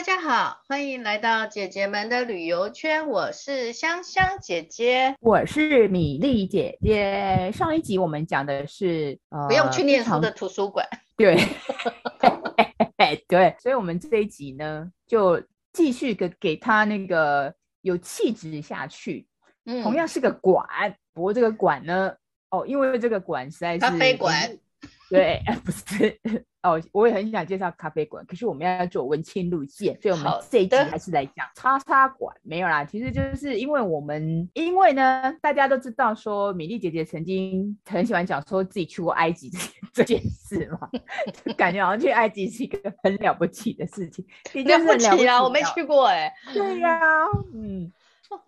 大家好，欢迎来到姐姐们的旅游圈。我是香香姐姐，我是米粒姐姐。上一集我们讲的是呃，不用去念书的图书馆，对，对，所以我们这一集呢，就继续给给他那个有气质下去。嗯，同样是个馆，不过这个馆呢，哦，因为这个馆实在是咖啡馆。对，不是哦，我也很想介绍咖啡馆，可是我们要做文青路线，所以我们这一集还是来讲叉叉馆。没有啦，其实就是因为我们，因为呢，大家都知道说，米粒姐姐曾经很喜欢讲说自己去过埃及这件事嘛，就感觉好像去埃及是一个很了不起的事情。了不起啊，我没去过哎。对呀、啊，嗯，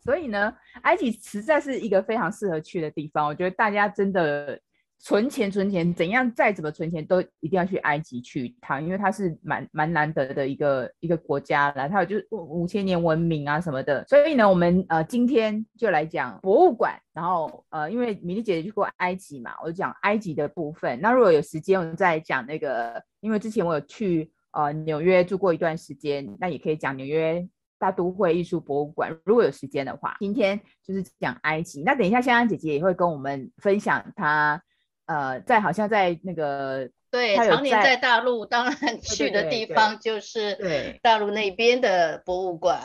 所以呢，埃及实在是一个非常适合去的地方，我觉得大家真的。存钱，存钱，怎样再怎么存钱，都一定要去埃及去一趟，因为它是蛮蛮难得的一个一个国家啦，它有就是五千年文明啊什么的。所以呢，我们呃今天就来讲博物馆，然后呃因为米粒姐姐去过埃及嘛，我就讲埃及的部分。那如果有时间，我们再讲那个，因为之前我有去呃纽约住过一段时间，那也可以讲纽约大都会艺术博物馆。如果有时间的话，今天就是讲埃及。那等一下香香姐姐也会跟我们分享她。呃，在好像在那个对，常年在大陆，当然去的地方就是对大陆那边的博物馆，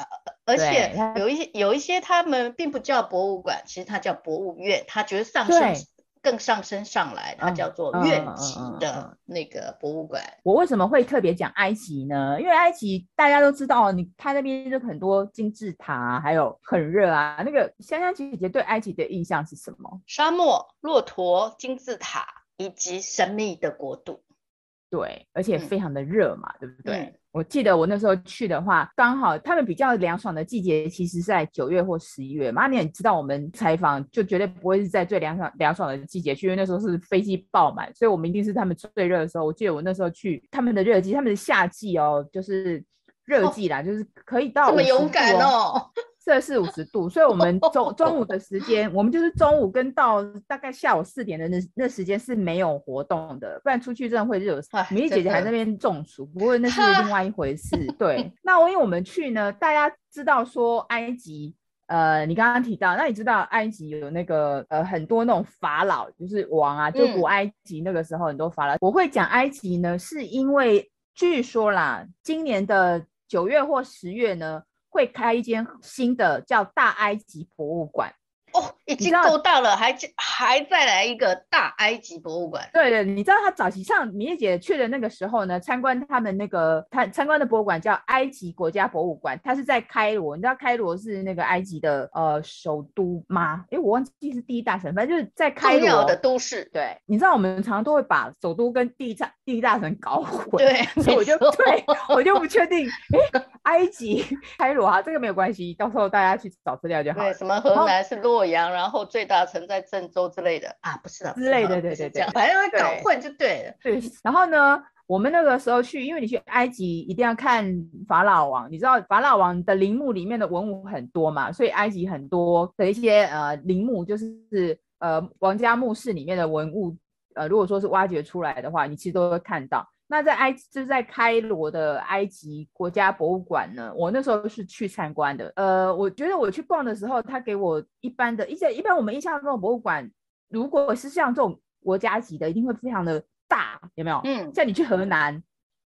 而且有一些有一些他们并不叫博物馆，其实它叫博物院，它觉得上升。更上升上来，它叫做院级的那个博物馆。我为什么会特别讲埃及呢？因为埃及大家都知道，你它那边就很多金字塔，还有很热啊。那个香香姐姐对埃及的印象是什么？沙漠、骆驼、金字塔以及神秘的国度。对，而且非常的热嘛，嗯、对不对？嗯我记得我那时候去的话，刚好他们比较凉爽的季节，其实是在九月或十一月嘛。你也知道，我们采访就绝对不会是在最凉爽凉爽的季节去，因为那时候是飞机爆满，所以我们一定是他们最热的时候。我记得我那时候去他们的热季，他们的夏季哦，就是热季啦，哦、就是可以到、哦、这么勇敢哦。摄氏五十度，所以我们中中午 的时间，我们就是中午跟到大概下午四点的那那时间是没有活动的，不然出去真的会热死。米粒姐姐还在那边中暑，不过那是 另外一回事。对，那我因为我们去呢，大家知道说埃及，呃，你刚刚提到，那你知道埃及有那个呃很多那种法老，就是王啊，就古埃及那个时候很多法老。嗯、我会讲埃及呢，是因为据说啦，今年的九月或十月呢。会开一间新的叫大埃及博物馆。哦，已经够大了，还还再来一个大埃及博物馆。对对，你知道他早期上米粒姐去的那个时候呢，参观他们那个参参观的博物馆叫埃及国家博物馆，它是在开罗。你知道开罗是那个埃及的呃首都吗？哎，我忘记是第一大城，反正就是在开罗的都市。对，你知道我们常常都会把首都跟第一大第一大城搞混。对，所以我就对我就不确定。哎，埃及 开罗哈，这个没有关系，到时候大家去找资料就好。对，什么河南是洛阳，然后最大城在郑州之类的啊，不是的，之类的，对对对，反正会搞混就对了。对，然后呢，我们那个时候去，因为你去埃及一定要看法老王，你知道法老王的陵墓里面的文物很多嘛，所以埃及很多的一些呃陵墓，就是呃王家墓室里面的文物，呃如果说是挖掘出来的话，你其实都会看到。那在埃就是在开罗的埃及国家博物馆呢，我那时候是去参观的。呃，我觉得我去逛的时候，他给我一般的，一些一般我们印象中的博物馆，如果是像这种国家级的，一定会非常的大，有没有？嗯，像你去河南，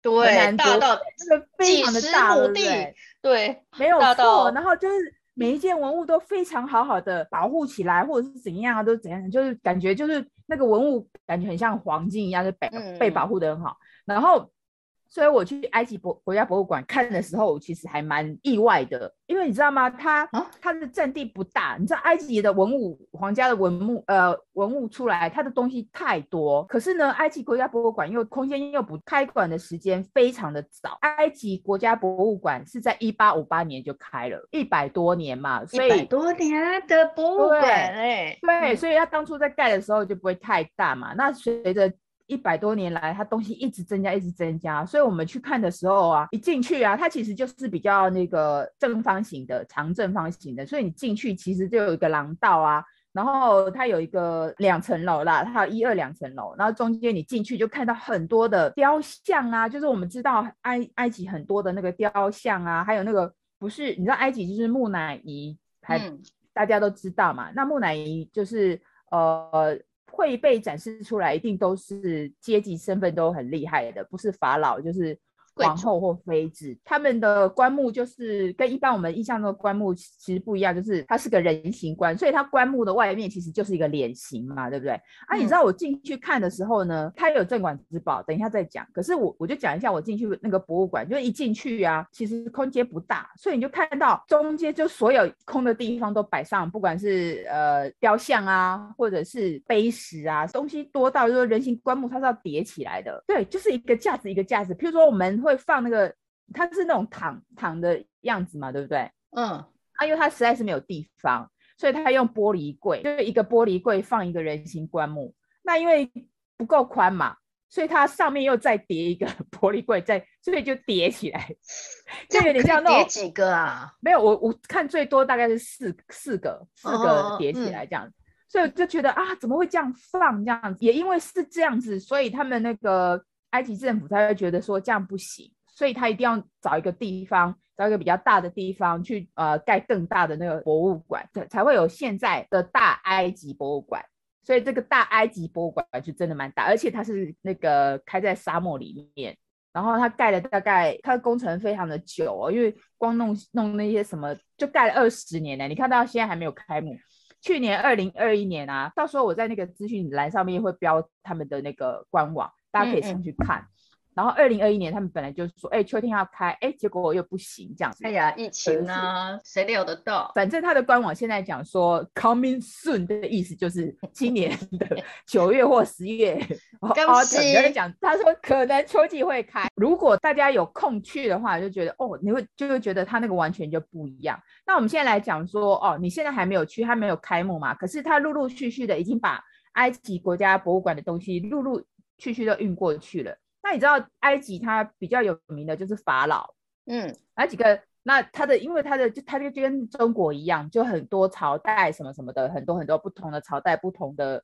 对，河南大到那个非常的大，对对？对，没有错。然后就是每一件文物都非常好好的保护起来，或者是怎样啊，都怎样，就是感觉就是那个文物感觉很像黄金一样，就被、嗯、被保护得很好。然后，所以我去埃及博国家博物馆看的时候，我其实还蛮意外的，因为你知道吗？它它的占地不大，你知道埃及的文物、皇家的文物呃文物出来，它的东西太多。可是呢，埃及国家博物馆又空间又不开馆的时间非常的早，埃及国家博物馆是在一八五八年就开了，一百多年嘛，所以一百多年的博物馆哎，对，对，所以它当初在盖的时候就不会太大嘛。那随着一百多年来，它东西一直增加，一直增加，所以我们去看的时候啊，一进去啊，它其实就是比较那个正方形的，长正方形的，所以你进去其实就有一个廊道啊，然后它有一个两层楼啦，它有一二两层楼，然后中间你进去就看到很多的雕像啊，就是我们知道埃埃及很多的那个雕像啊，还有那个不是你知道埃及就是木乃伊，还、嗯、大家都知道嘛，那木乃伊就是呃会被展示出来，一定都是阶级身份都很厉害的，不是法老就是。皇后或妃子，他们的棺木就是跟一般我们印象中的棺木其实不一样，就是它是个人形棺，所以它棺木的外面其实就是一个脸型嘛，对不对？啊，你知道我进去看的时候呢，它有镇馆之宝，等一下再讲。可是我我就讲一下我进去那个博物馆，就一进去啊，其实空间不大，所以你就看到中间就所有空的地方都摆上，不管是呃雕像啊，或者是碑石啊，东西多到就是人形棺木它是要叠起来的，对，就是一个架子一个架子，譬如说我们。会放那个，它是那种躺躺的样子嘛，对不对？嗯，啊，因为它实在是没有地方，所以他用玻璃柜，就是一个玻璃柜放一个人形棺木。那因为不够宽嘛，所以它上面又再叠一个 玻璃柜，再所以就叠起来，就有点像那种叠几个啊？没有，我我看最多大概是四四个，四个叠起来这样，哦嗯、所以就觉得啊，怎么会这样放这样子？也因为是这样子，所以他们那个。埃及政府他会觉得说这样不行，所以他一定要找一个地方，找一个比较大的地方去呃盖更大的那个博物馆，才才会有现在的大埃及博物馆。所以这个大埃及博物馆就真的蛮大，而且它是那个开在沙漠里面，然后它盖了大概它的工程非常的久哦，因为光弄弄那些什么就盖了二十年呢。你看到现在还没有开幕，去年二零二一年啊，到时候我在那个资讯栏上面会标他们的那个官网。大家可以上去看，嗯嗯，然后二零二一年他们本来就是说，哎，秋天要开，哎，结果我又不行这样子。哎呀，疫情啊，谁料得到？反正他的官网现在讲说 coming soon 的意思就是今年的 九月或十月。恭喜！讲他说可能秋季会开，如果大家有空去的话，就觉得哦，你会就会觉得他那个完全就不一样。那我们现在来讲说，哦，你现在还没有去，他没有开幕嘛？可是他陆陆续续的已经把埃及国家博物馆的东西陆陆。去去都运过去了。那你知道埃及它比较有名的就是法老，嗯，哪几个？那它的因为它的就它就跟中国一样，就很多朝代什么什么的，很多很多不同的朝代不同的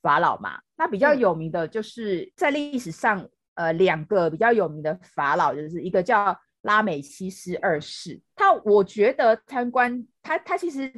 法老嘛。那比较有名的就是在历史上，嗯、呃，两个比较有名的法老，就是一个叫拉美西斯二世。他我觉得参观他他其实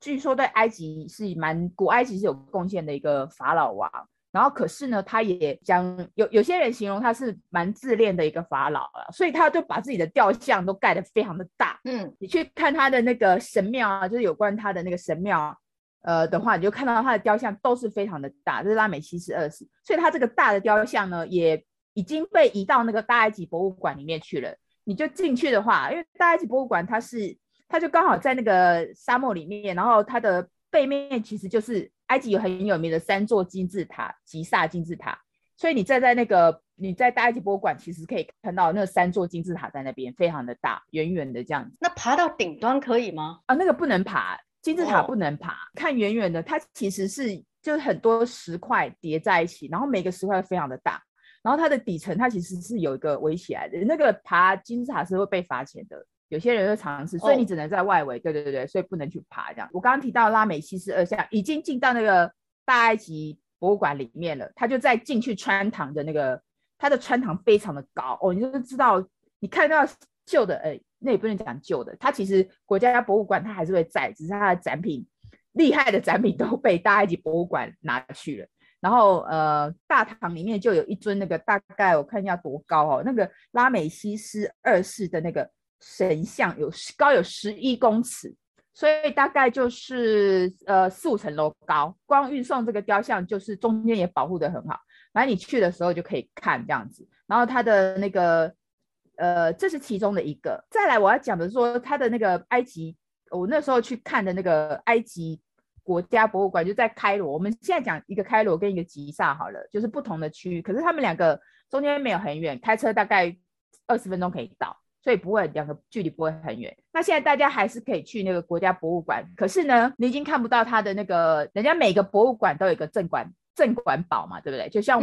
据说对埃及是蛮古埃及是有贡献的一个法老王。然后，可是呢，他也将有有些人形容他是蛮自恋的一个法老了，所以他就把自己的雕像都盖得非常的大。嗯，你去看他的那个神庙啊，就是有关他的那个神庙，呃的话，你就看到他的雕像都是非常的大。这是拉美西斯二世，所以他这个大的雕像呢，也已经被移到那个大埃及博物馆里面去了。你就进去的话，因为大埃及博物馆它是，它就刚好在那个沙漠里面，然后它的背面其实就是。埃及有很有名的三座金字塔，吉萨金字塔，所以你站在那个你在大埃及博物馆，其实可以看到那三座金字塔在那边，非常的大，远远的这样子。那爬到顶端可以吗？啊，那个不能爬，金字塔不能爬。哦、看远远的，它其实是就是很多石块叠在一起，然后每个石块非常的大，然后它的底层它其实是有一个围起来的，那个爬金字塔是会被罚钱的。有些人会尝试，所以你只能在外围。Oh. 对对对对，所以不能去爬这样。我刚刚提到拉美西斯二世已经进到那个大埃及博物馆里面了，他就在进去穿堂的那个，他的穿堂非常的高哦，你就知道，你看到旧的，哎，那也不能讲旧的，它其实国家博物馆它还是会在，只是它的展品厉害的展品都被大埃及博物馆拿去了。然后呃，大堂里面就有一尊那个大概我看一下多高哦，那个拉美西斯二世的那个。神像有高有十一公尺，所以大概就是呃四五层楼高。光运送这个雕像，就是中间也保护得很好。反正你去的时候就可以看这样子。然后它的那个呃，这是其中的一个。再来我要讲的是说，它的那个埃及，我那时候去看的那个埃及国家博物馆就在开罗。我们现在讲一个开罗跟一个吉萨好了，就是不同的区域，可是他们两个中间没有很远，开车大概二十分钟可以到。所以不会，两个距离不会很远。那现在大家还是可以去那个国家博物馆，可是呢，你已经看不到它的那个，人家每个博物馆都有一个镇馆镇馆宝嘛，对不对？就像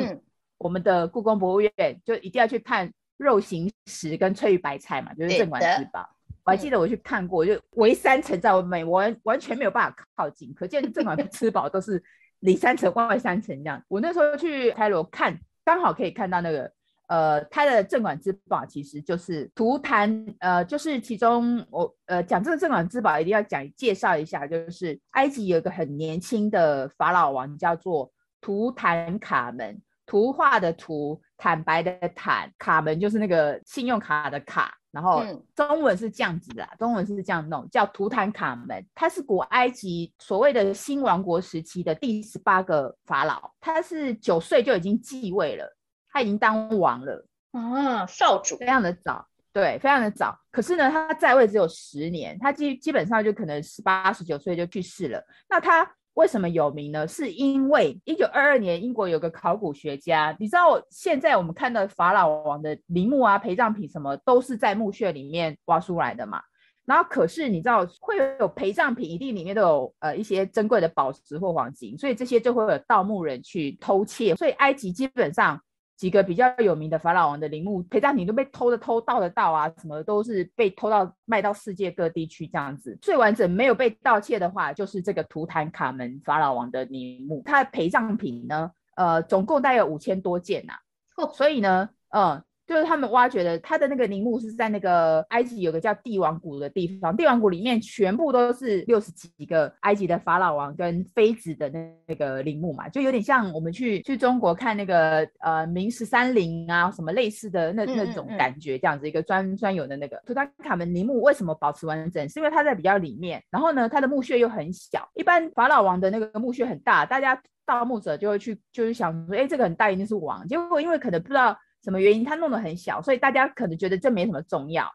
我们的故宫博物院，就一定要去看肉形石跟翠玉白菜嘛，就是镇馆之宝。我还记得我去看过，就围三层在外面，完完全没有办法靠近，可见镇馆 吃饱都是里三层外三层这样。我那时候去开罗看，刚好可以看到那个。呃，它的镇馆之宝其实就是图坦，呃，就是其中我呃讲这个镇馆之宝一定要讲介绍一下，就是埃及有一个很年轻的法老王叫做图坦卡门，图画的图，坦白的坦，卡门就是那个信用卡的卡，然后中文是这样子的，嗯，中文是这样弄，叫图坦卡门，他是古埃及所谓的新王国时期的第十八个法老，他是九岁就已经继位了。他已经当王了啊，少主，非常的早，对，非常的早。可是呢，他在位只有十年，他基基本上就可能十八、十九岁就去世了。那他为什么有名呢？是因为一九二二年，英国有个考古学家，你知道现在我们看到法老王的陵墓啊、陪葬品什么，都是在墓穴里面挖出来的嘛。然后可是你知道会有陪葬品，一定里面都有呃一些珍贵的宝石或黄金，所以这些就会有盗墓人去偷窃。所以埃及基本上。几个比较有名的法老王的陵墓陪葬品都被偷的偷盗的盗啊，什么都是被偷到卖到世界各地去这样子。最完整没有被盗窃的话，就是这个图坦卡门法老王的陵墓。它的陪葬品呢，呃，总共大概有五千多件呐、啊。哦，所以呢，嗯。就是他们挖掘的，他的那个陵墓是在那个埃及有个叫帝王谷的地方，帝王谷里面全部都是六十几个埃及的法老王跟妃子的那个陵墓嘛，就有点像我们去去中国看那个呃明十三陵啊什么类似的那那种感觉，这样子一个专专有的那个图坦卡门陵墓为什么保持完整？是因为它在比较里面，然后呢，它的墓穴又很小，一般法老王的那个墓穴很大，大家盗墓者就会去就是想说，哎，这个很大一定是王，结果因为可能不知道。什么原因？他弄得很小，所以大家可能觉得这没什么重要，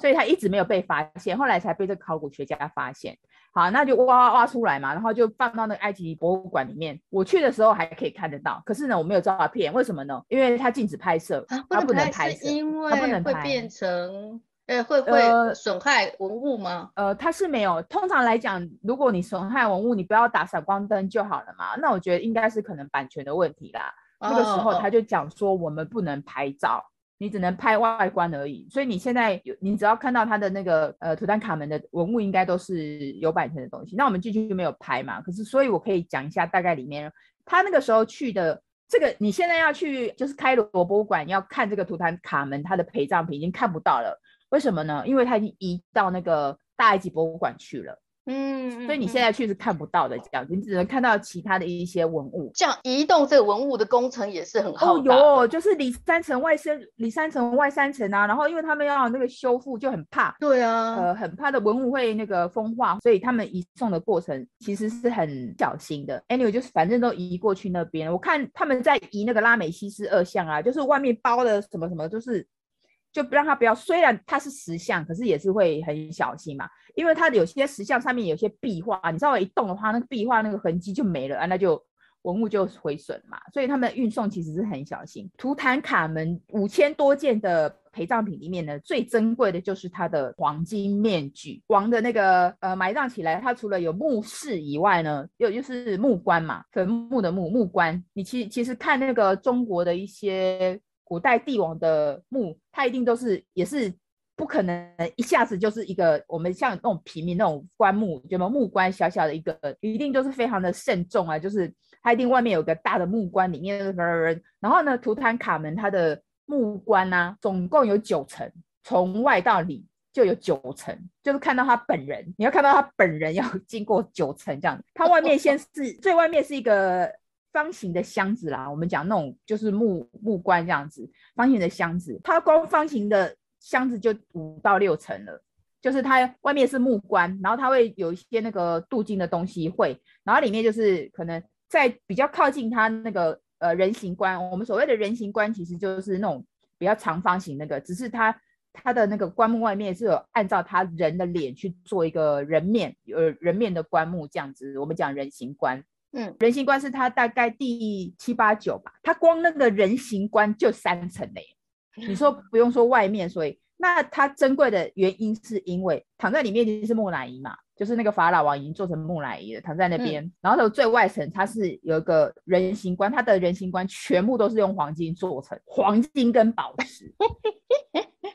所以他一直没有被发现，后来才被这个考古学家发现。好，那就挖挖挖出来嘛，然后就放到那个埃及博物馆里面。我去的时候还可以看得到，可是呢，我没有照片，为什么呢？因为它禁止拍摄，它不能拍摄，因为它不能会变成，呃，会会损害文物吗？呃，它是没有。通常来讲，如果你损害文物，你不要打闪光灯就好了嘛。那我觉得应该是可能版权的问题啦。那个时候他就讲说，我们不能拍照，你只能拍外观而已。所以你现在有，你只要看到他的那个呃图坦卡门的文物，应该都是有版权的东西。那我们进去就没有拍嘛。可是，所以我可以讲一下大概里面他那个时候去的这个，你现在要去就是开罗博物馆要看这个图坦卡门他的陪葬品已经看不到了。为什么呢？因为他已经移到那个大埃及博物馆去了。嗯，所以你现在去是看不到的，这样子，你只能看到其他的一些文物。这样移动这个文物的工程也是很浩大。哦哟，就是里三层外三，里三层外三层啊。然后因为他们要那个修复，就很怕。对啊，呃，很怕的文物会那个风化，所以他们移送的过程其实是很小心的。Anyway，就是反正都移过去那边。我看他们在移那个拉美西斯二像啊，就是外面包的什么什么，就是就不让它不要。虽然它是石像，可是也是会很小心嘛。因为它有些石像上面有些壁画，你稍微一动的话，那个壁画那个痕迹就没了啊，那就文物就毁损嘛。所以他们运送其实是很小心。图坦卡门五千多件的陪葬品里面呢，最珍贵的就是他的黄金面具。王的那个呃埋葬起来，它除了有墓室以外呢，又就是木棺嘛，坟墓的墓木棺。你其其实看那个中国的一些古代帝王的墓，它一定都是也是。不可能一下子就是一个我们像那种平民那种棺木，什么木棺小小的一个，一定都是非常的慎重啊，就是它一定外面有个大的木棺，里面人，然后呢，图坦卡门它的木棺呢、啊，总共有九层，从外到里就有九层，就是看到他本人，你要看到他本人要经过九层这样，它外面先是最外面是一个方形的箱子啦，我们讲那种就是木木棺这样子，方形的箱子，它光方形的。箱子就五到六层了，就是它外面是木棺，然后它会有一些那个镀金的东西会，然后里面就是可能在比较靠近它那个呃人形棺，我们所谓的人形棺其实就是那种比较长方形那个，只是它它的那个棺木外面是有按照他人的脸去做一个人面呃人面的棺木这样子，我们讲人形棺，嗯，人形棺是它大概第七八九吧，它光那个人形棺就三层嘞。你说不用说外面，所以那它珍贵的原因是因为躺在里面就是木乃伊嘛，就是那个法老王已经做成木乃伊了，躺在那边。嗯、然后它最外层它是有一个人形棺，它的人形棺全部都是用黄金做成，黄金跟宝石。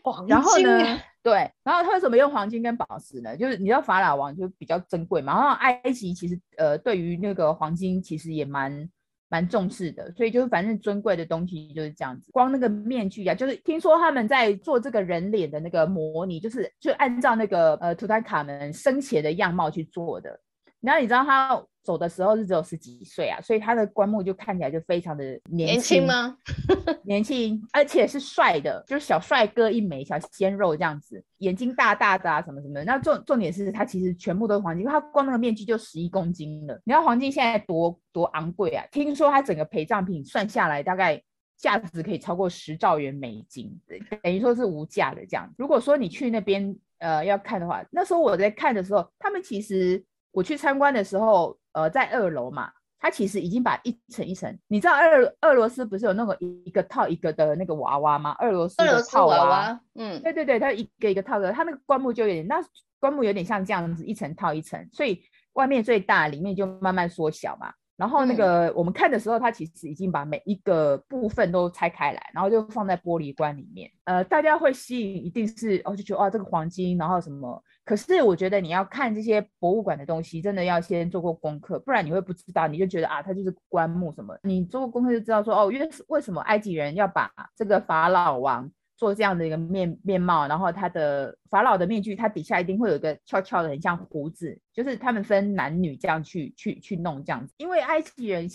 黄金。然后呢，对，然后他为什么用黄金跟宝石呢？就是你知道法老王就比较珍贵嘛，然后埃及其实呃对于那个黄金其实也蛮蛮重视的，所以就是反正尊贵的东西就是这样子。光那个面具啊，就是听说他们在做这个人脸的那个模拟，就是就按照那个呃图坦卡门生前的样貌去做的。然后你知道他走的时候是只有十几岁啊，所以他的棺木就看起来就非常的年轻，吗？年轻，而且是帅的，就是小帅哥一枚，小鲜肉这样子，眼睛大大的啊，什么什么的。那重重点是他其实全部都是黄金，因为他光那个面具就十一公斤了。你知道黄金现在多多昂贵啊？听说他整个陪葬品算下来大概价值可以超过十兆元美金，等于说是无价的这样。如果说你去那边呃要看的话，那时候我在看的时候，他们其实。我去参观的时候，呃，在二楼嘛，他其实已经把一层一层，你知道俄俄罗斯不是有那个一个套一个的那个娃娃吗？俄罗斯的套娃娃，嗯，对对对，它一个一个套的，它那个棺木就有点，那棺木有点像这样子，一层套一层，所以外面最大，里面就慢慢缩小嘛。然后那个我们看的时候，它其实已经把每一个部分都拆开来，然后就放在玻璃棺里面。呃，大家会吸引，一定是哦，就觉得哦，这个黄金，然后什么？可是我觉得你要看这些博物馆的东西，真的要先做过功课，不然你会不知道，你就觉得啊，它就是棺木什么。你做过功课就知道说哦，因为为什么埃及人要把这个法老王做这样的一个面面貌，然后他的法老的面具，它底下一定会有一个翘翘的，很像胡子，就是他们分男女这样去去去弄这样子。因为埃及人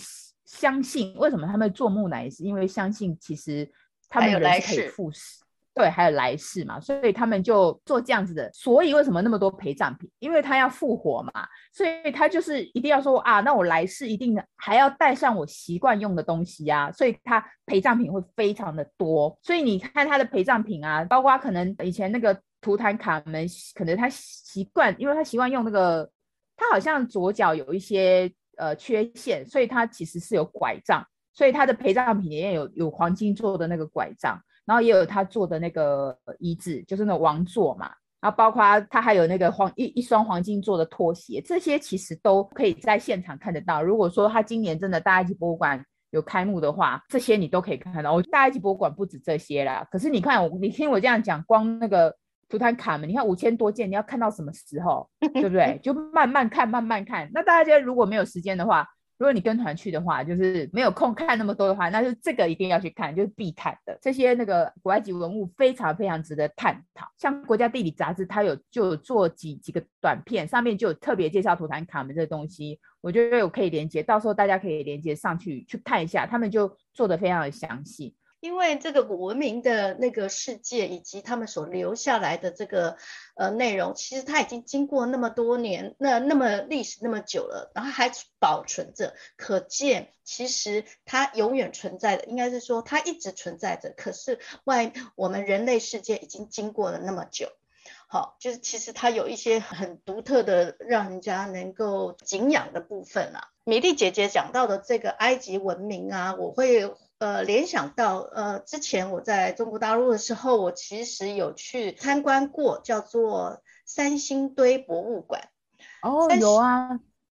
相信，为什么他们做木乃伊，是因为相信其实他们人是可以复死。对，还有来世嘛，所以他们就做这样子的。所以为什么那么多陪葬品？因为他要复活嘛，所以他就是一定要说啊，那我来世一定还要带上我习惯用的东西啊，所以他陪葬品会非常的多。所以你看他的陪葬品啊，包括可能以前那个图坦卡门，可能他习惯，因为他习惯用那个，他好像左脚有一些呃缺陷，所以他其实是有拐杖，所以他的陪葬品里面有有黄金做的那个拐杖。然后也有他做的那个椅子，就是那王座嘛。然后包括他还有那个黄一一双黄金做的拖鞋，这些其实都可以在现场看得到。如果说他今年真的大埃及博物馆有开幕的话，这些你都可以看到。我大埃及博物馆不止这些啦。可是你看，你听我这样讲，光那个图坦卡门，你看五千多件，你要看到什么时候，对不对？就慢慢看，慢慢看。那大家如果没有时间的话，如果你跟团去的话，就是没有空看那么多的话，那就这个一定要去看，就是必看的。这些那个古埃及文物非常非常值得探讨。像国家地理杂志，它有就有做几几个短片，上面就有特别介绍图坦卡门这个东西。我觉得有可以连接，到时候大家可以连接上去去看一下，他们就做的非常的详细。因为这个古文明的那个世界，以及他们所留下来的这个呃内容，其实它已经经过那么多年，那那么历史那么久了，然后还保存着，可见其实它永远存在的，应该是说它一直存在着。可是外我们人类世界已经经过了那么久，好，就是其实它有一些很独特的，让人家能够敬仰的部分啊。米粒姐姐讲到的这个埃及文明啊，我会。呃，联想到呃，之前我在中国大陆的时候，我其实有去参观过，叫做三星堆博物馆。哦，有啊，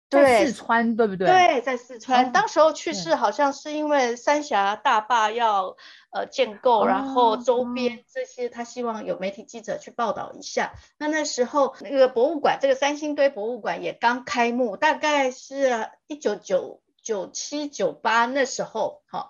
在四川对，对不对？对，在四川。哦、当时候去世好像是因为三峡大坝要呃建构，哦、然后周边这些他希望有媒体记者去报道一下。哦、那那时候那个博物馆，这个三星堆博物馆也刚开幕，大概是一九九九七九八那时候，好。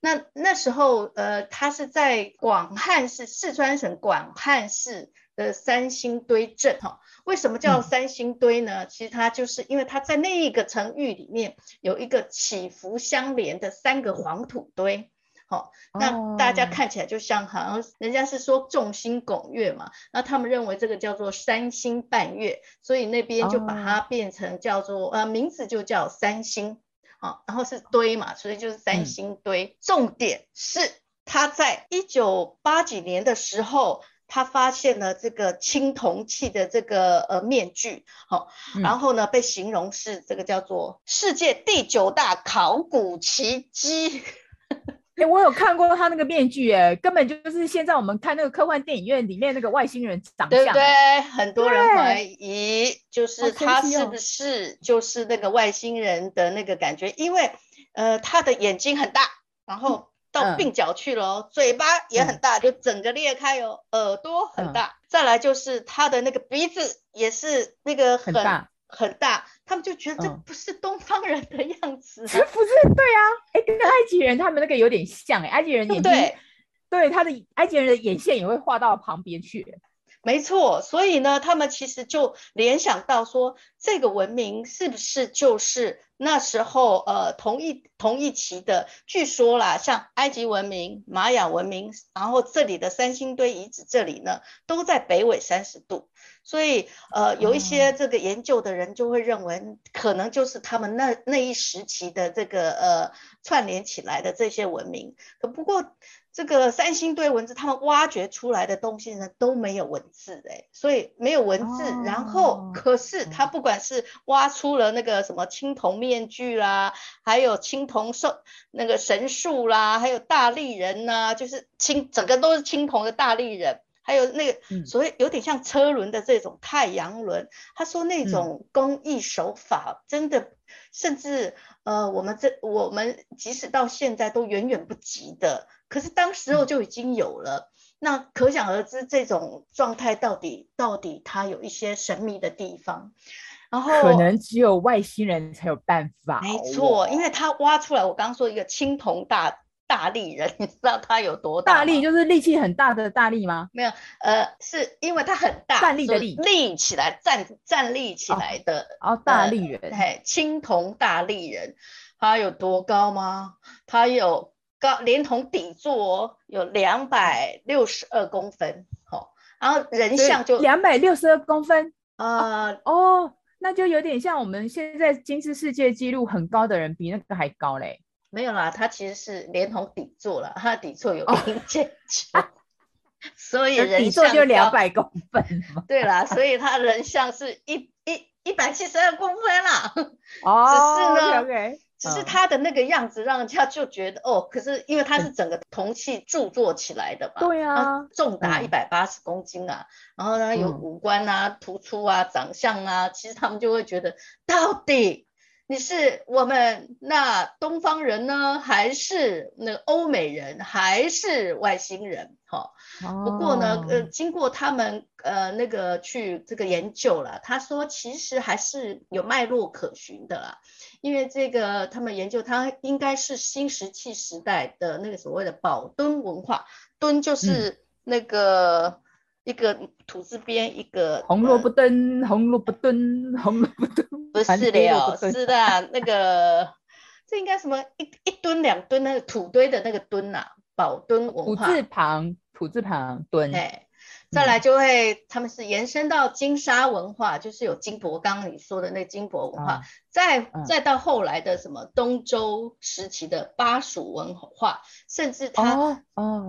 那那时候，呃，他是在广汉市四川省广汉市的三星堆镇，哈。为什么叫三星堆呢？嗯、其实它就是因为它在那一个城域里面有一个起伏相连的三个黄土堆，好，那大家看起来就像好像人家是说众星拱月嘛，那他们认为这个叫做三星伴月，所以那边就把它变成叫做呃名字就叫三星。好，然后是堆嘛，所以就是三星堆。嗯、重点是他在一九八几年的时候，他发现了这个青铜器的这个呃面具，好，然后呢、嗯、被形容是这个叫做世界第九大考古奇迹。哎、欸，我有看过他那个面具，哎，根本就是现在我们看那个科幻电影院里面那个外星人长相，对不对？很多人怀疑，就是他是不是就是那个外星人的那个感觉，因为呃，他的眼睛很大，然后到鬓角去了哦，嘴巴也很大，就整个裂开哦，耳朵很大，再来就是他的那个鼻子也是那个很大。很大，他们就觉得这不是东方人的样子，不是？对啊，哎，跟埃及人他们那个有点像哎，埃及人眼睛，对，对，他的埃及人的眼线也会画到旁边去。没错，所以呢，他们其实就联想到说，这个文明是不是就是那时候呃同一同一期的？据说啦，像埃及文明、玛雅文明，然后这里的三星堆遗址这里呢，都在北纬三十度，所以呃有一些这个研究的人就会认为，可能就是他们那那一时期的这个呃串联起来的这些文明。可不过。这个三星堆文字，他们挖掘出来的东西呢，都没有文字哎，所以没有文字。哦、然后，可是他不管是挖出了那个什么青铜面具啦，还有青铜兽那个神树啦，还有大力人呐、啊，就是青整个都是青铜的大力人，还有那个所谓有点像车轮的这种太阳轮。嗯、他说那种工艺手法真的，甚至呃，我们这我们即使到现在都远远不及的。可是当时候就已经有了，嗯、那可想而知这种状态到底到底它有一些神秘的地方，然后可能只有外星人才有办法。没错，因为他挖出来，我刚刚说一个青铜大大力人，你知道他有多大？大力就是力气很大的大力吗？没有，呃，是因为他很大，站立的力，立起来站站立起来的哦，哦，大力人，嘿、呃，青铜大力人，他有多高吗？他有。高连同底座有两百六十二公分，好，然后人像就两百六十二公分，呃，哦，那就有点像我们现在金氏世界纪录很高的人比那个还高嘞。没有啦，他其实是连同底座了，他的底座有零件球，所以人像就两百公分。对啦，所以他人像是一一一百七十二公分啦。哦，只是呢。Okay. 只是他的那个样子，让人家就觉得、嗯、哦，可是因为他是整个铜器铸作起来的嘛，对啊，重达一百八十公斤啊，嗯、然后呢有五官啊、突出啊、长相啊，其实他们就会觉得，到底你是我们那东方人呢，还是那个欧美人，还是外星人？哈、哦，不过呢，呃，经过他们呃那个去这个研究了，他说其实还是有脉络可循的啦。因为这个，他们研究它应该是新石器时代的那个所谓的宝墩文化，墩就是那个、嗯、一个土字边一个红萝卜蹲，红萝卜蹲，红萝卜蹲，不是 的，是的，那个这应该什么一一吨两吨那个土堆的那个墩呐、啊，宝墩文化，土字旁，土字旁墩。再来就会，他们是延伸到金沙文化，就是有金箔，刚刚你说的那金箔文化。再再到后来的什么东周时期的巴蜀文化，甚至他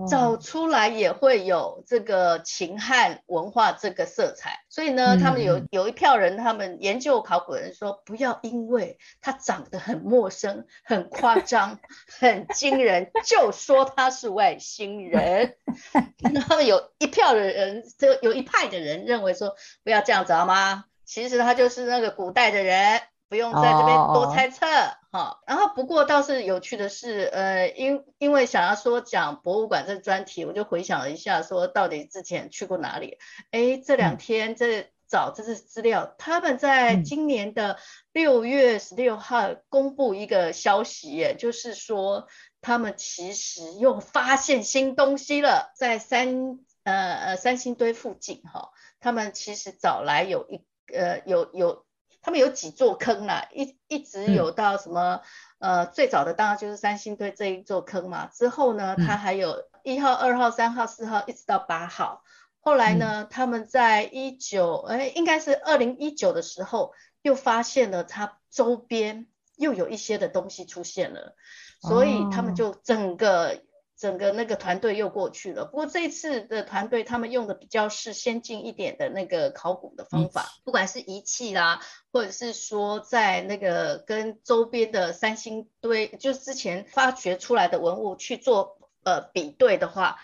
找出来也会有这个秦汉文化这个色彩。所以呢，他们有有一票人，他们研究考古人说，不要因为他长得很陌生、很夸张、很惊人，就说他是外星人。然后有一票的人，就有一派的人认为说，不要这样子好吗？其实他就是那个古代的人。不用在这边多猜测哈、oh, oh. 然后不过倒是有趣的是，呃，因因为想要说讲博物馆这个专题，我就回想了一下，说到底之前去过哪里？哎，这两天在找这些资料，嗯、他们在今年的六月十六号公布一个消息，耶，就是说他们其实又发现新东西了，在三呃呃三星堆附近哈，他们其实早来有一呃有有。他们有几座坑啦，一一直有到什么？嗯、呃，最早的当然就是三星堆这一座坑嘛。之后呢，它还有一号、二号、三号、四号，一直到八号。后来呢，嗯、他们在一九，哎，应该是二零一九的时候，又发现了它周边又有一些的东西出现了，所以他们就整个。整个那个团队又过去了，不过这一次的团队他们用的比较是先进一点的那个考古的方法，不管是仪器啦，或者是说在那个跟周边的三星堆，就是之前发掘出来的文物去做呃比对的话，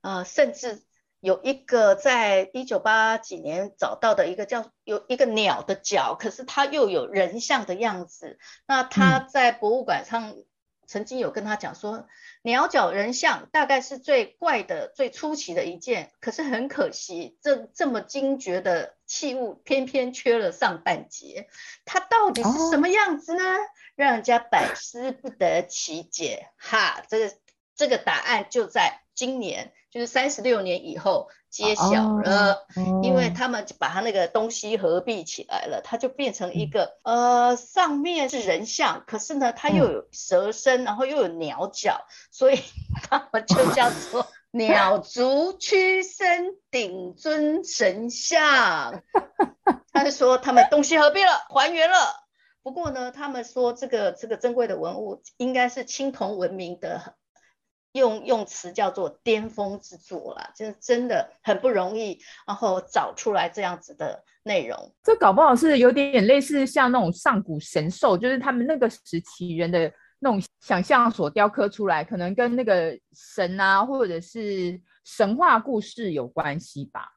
呃，甚至有一个在一九八几年找到的一个叫有一个鸟的脚，可是它又有人像的样子，那它在博物馆上。曾经有跟他讲说，鸟脚人像大概是最怪的、最出奇的一件，可是很可惜，这这么精绝的器物偏偏缺了上半截，它到底是什么样子呢？哦、让人家百思不得其解。哈，这个这个答案就在今年，就是三十六年以后。揭晓了，哦，因为他们把它那个东西合璧起来了，它就变成一个，嗯、呃，上面是人像，可是呢，它又有蛇身，嗯、然后又有鸟脚，所以 他们就叫做鸟足屈身顶尊神像。他是说他们东西合璧了，还原了。不过呢，他们说这个这个珍贵的文物应该是青铜文明的。用用词叫做巅峰之作啦，就是真的很不容易，然后找出来这样子的内容。这搞不好是有点点类似像那种上古神兽，就是他们那个时期人的那种想象所雕刻出来，可能跟那个神啊，或者是神话故事有关系吧？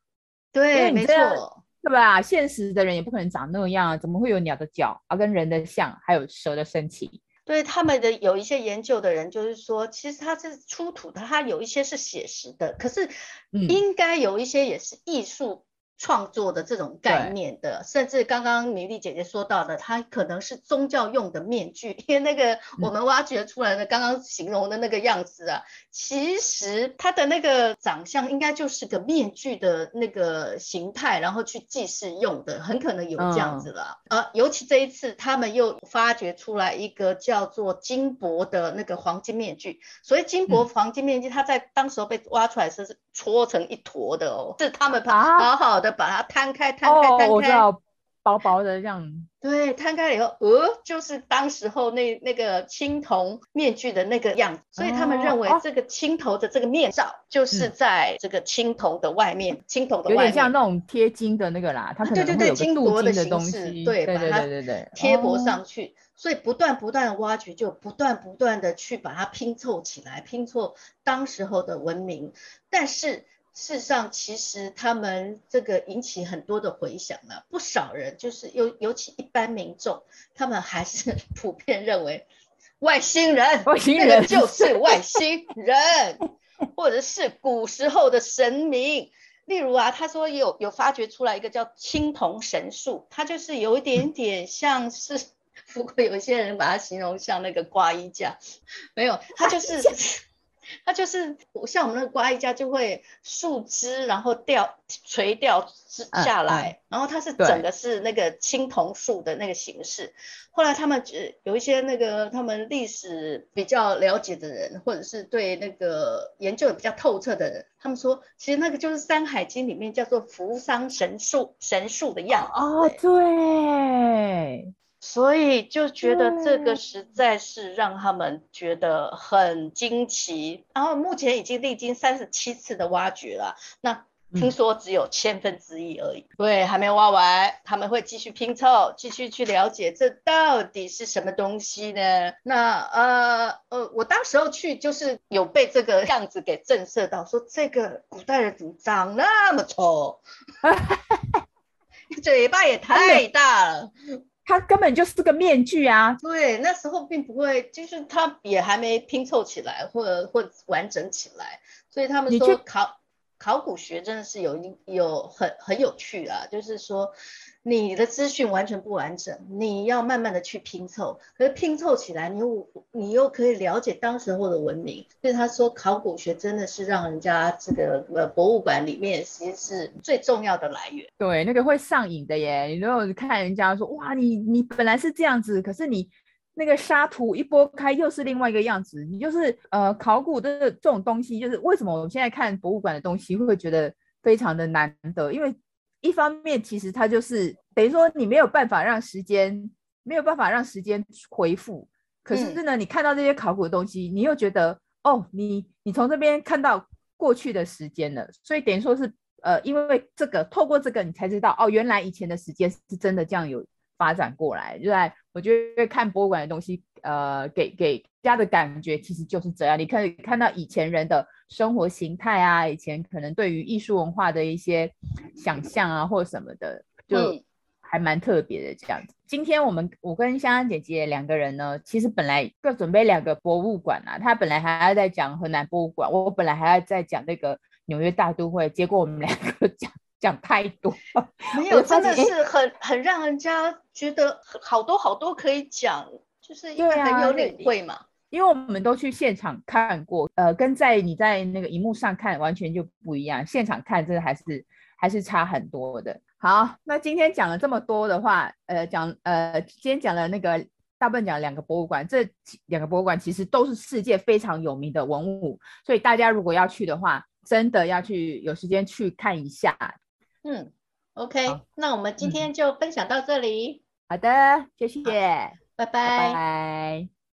对，没错，对吧？现实的人也不可能长那样，怎么会有鸟的脚啊，跟人的像，还有蛇的身体？对他们的有一些研究的人，就是说，其实它是出土的，它有一些是写实的，可是应该有一些也是艺术。创作的这种概念的，甚至刚刚米粒姐姐说到的，它可能是宗教用的面具，因为那个我们挖掘出来的刚刚形容的那个样子啊，嗯、其实它的那个长相应该就是个面具的那个形态，然后去祭祀用的，很可能有这样子了。而、嗯。啊、尤其这一次，他们又发掘出来一个叫做金箔的那个黄金面具，所以金箔黄金面具，它在当时候被挖出来是搓成一坨的哦，是他们把好好的。把它摊开，摊开，摊开，哦，我知道，薄薄的这样。对，摊开了以后，呃，就是当时候那那个青铜面具的那个样子，所以他们认为这个青铜的这个面罩就是在这个青铜的外面，嗯、青铜的外面。有点像那种贴金的那个啦，它可能会有个金箔的东西，对，把它贴薄上去，所以不断不断的挖掘，就不断不断的去把它拼凑起来，拼凑当时候的文明，但是。事实上，其实他们这个引起很多的回响呢。不少人就是尤尤其一般民众，他们还是 普遍认为外星人，外星人、那个、就是外星人，或者是古时候的神明。例如啊，他说有有发掘出来一个叫青铜神树，它就是有一点点像是，不过有一些人把它形容像那个挂衣架，没有，它就是。它就是像我们那个瓜衣架就会树枝，然后掉垂掉下来，嗯嗯，然后它是整个是那个青铜树的那个形式。后来他们有一些那个他们历史比较了解的人，或者是对那个研究比较透彻的人，他们说其实那个就是《山海经》里面叫做扶桑神树神树的样子。哦，对。所以就觉得这个实在是让他们觉得很惊奇，然后目前已经历经三十七次的挖掘了，那听说只有千分之一而已，嗯，对，还没挖完，他们会继续拼凑，继续去了解这到底是什么东西呢？那呃呃，我当时候去就是有被这个样子给震慑到，说这个古代人怎么长那么丑，嘴巴也太大了。它根本就是个面具啊！对，那时候并不会，就是他也还没拼凑起来，或者或完整起来，所以他们说考考古学真的是有有很很有趣啊，就是说。你的资讯完全不完整，你要慢慢的去拼凑，可是拼凑起来，你又你又可以了解当时候的文明。所以他说，考古学真的是让人家这个呃博物馆里面其实是最重要的来源。对，那个会上瘾的耶。你如果看人家说，哇，你你本来是这样子，可是你那个沙土一拨开又是另外一个样子。你就是呃考古的这种东西，就是为什么我们现在看博物馆的东西会觉得非常的难得，因为。一方面，其实它就是等于说你没有办法让时间没有办法让时间回复，可是呢，你看到这些考古的东西，你又觉得哦，你你从这边看到过去的时间了，所以等于说是呃，因为这个透过这个，你才知道哦，原来以前的时间是真的这样有发展过来。就在我觉得看博物馆的东西，呃，给给家的感觉其实就是这样，你可以看到以前人的。生活形态啊，以前可能对于艺术文化的一些想象啊，或者什么的，就还蛮特别的这样子。今天我们我跟香香姐姐两个人呢，其实本来各准备两个博物馆啊，她本来还要在讲河南博物馆，我本来还要在讲那个纽约大都会，结果我们两个 讲讲太多，没有，真的是很很让人家觉得好多好多可以讲，就是因为很有领会嘛。因为我们都去现场看过，呃，跟在你在那个荧幕上看完全就不一样。现场看真的还是还是差很多的。好，那今天讲了这么多的话，呃，讲呃，今天讲了那个大部分讲两个博物馆，这两个博物馆其实都是世界非常有名的文物，所以大家如果要去的话，真的要去有时间去看一下。嗯，OK，那我们今天就分享到这里。嗯、好的，谢谢，拜拜。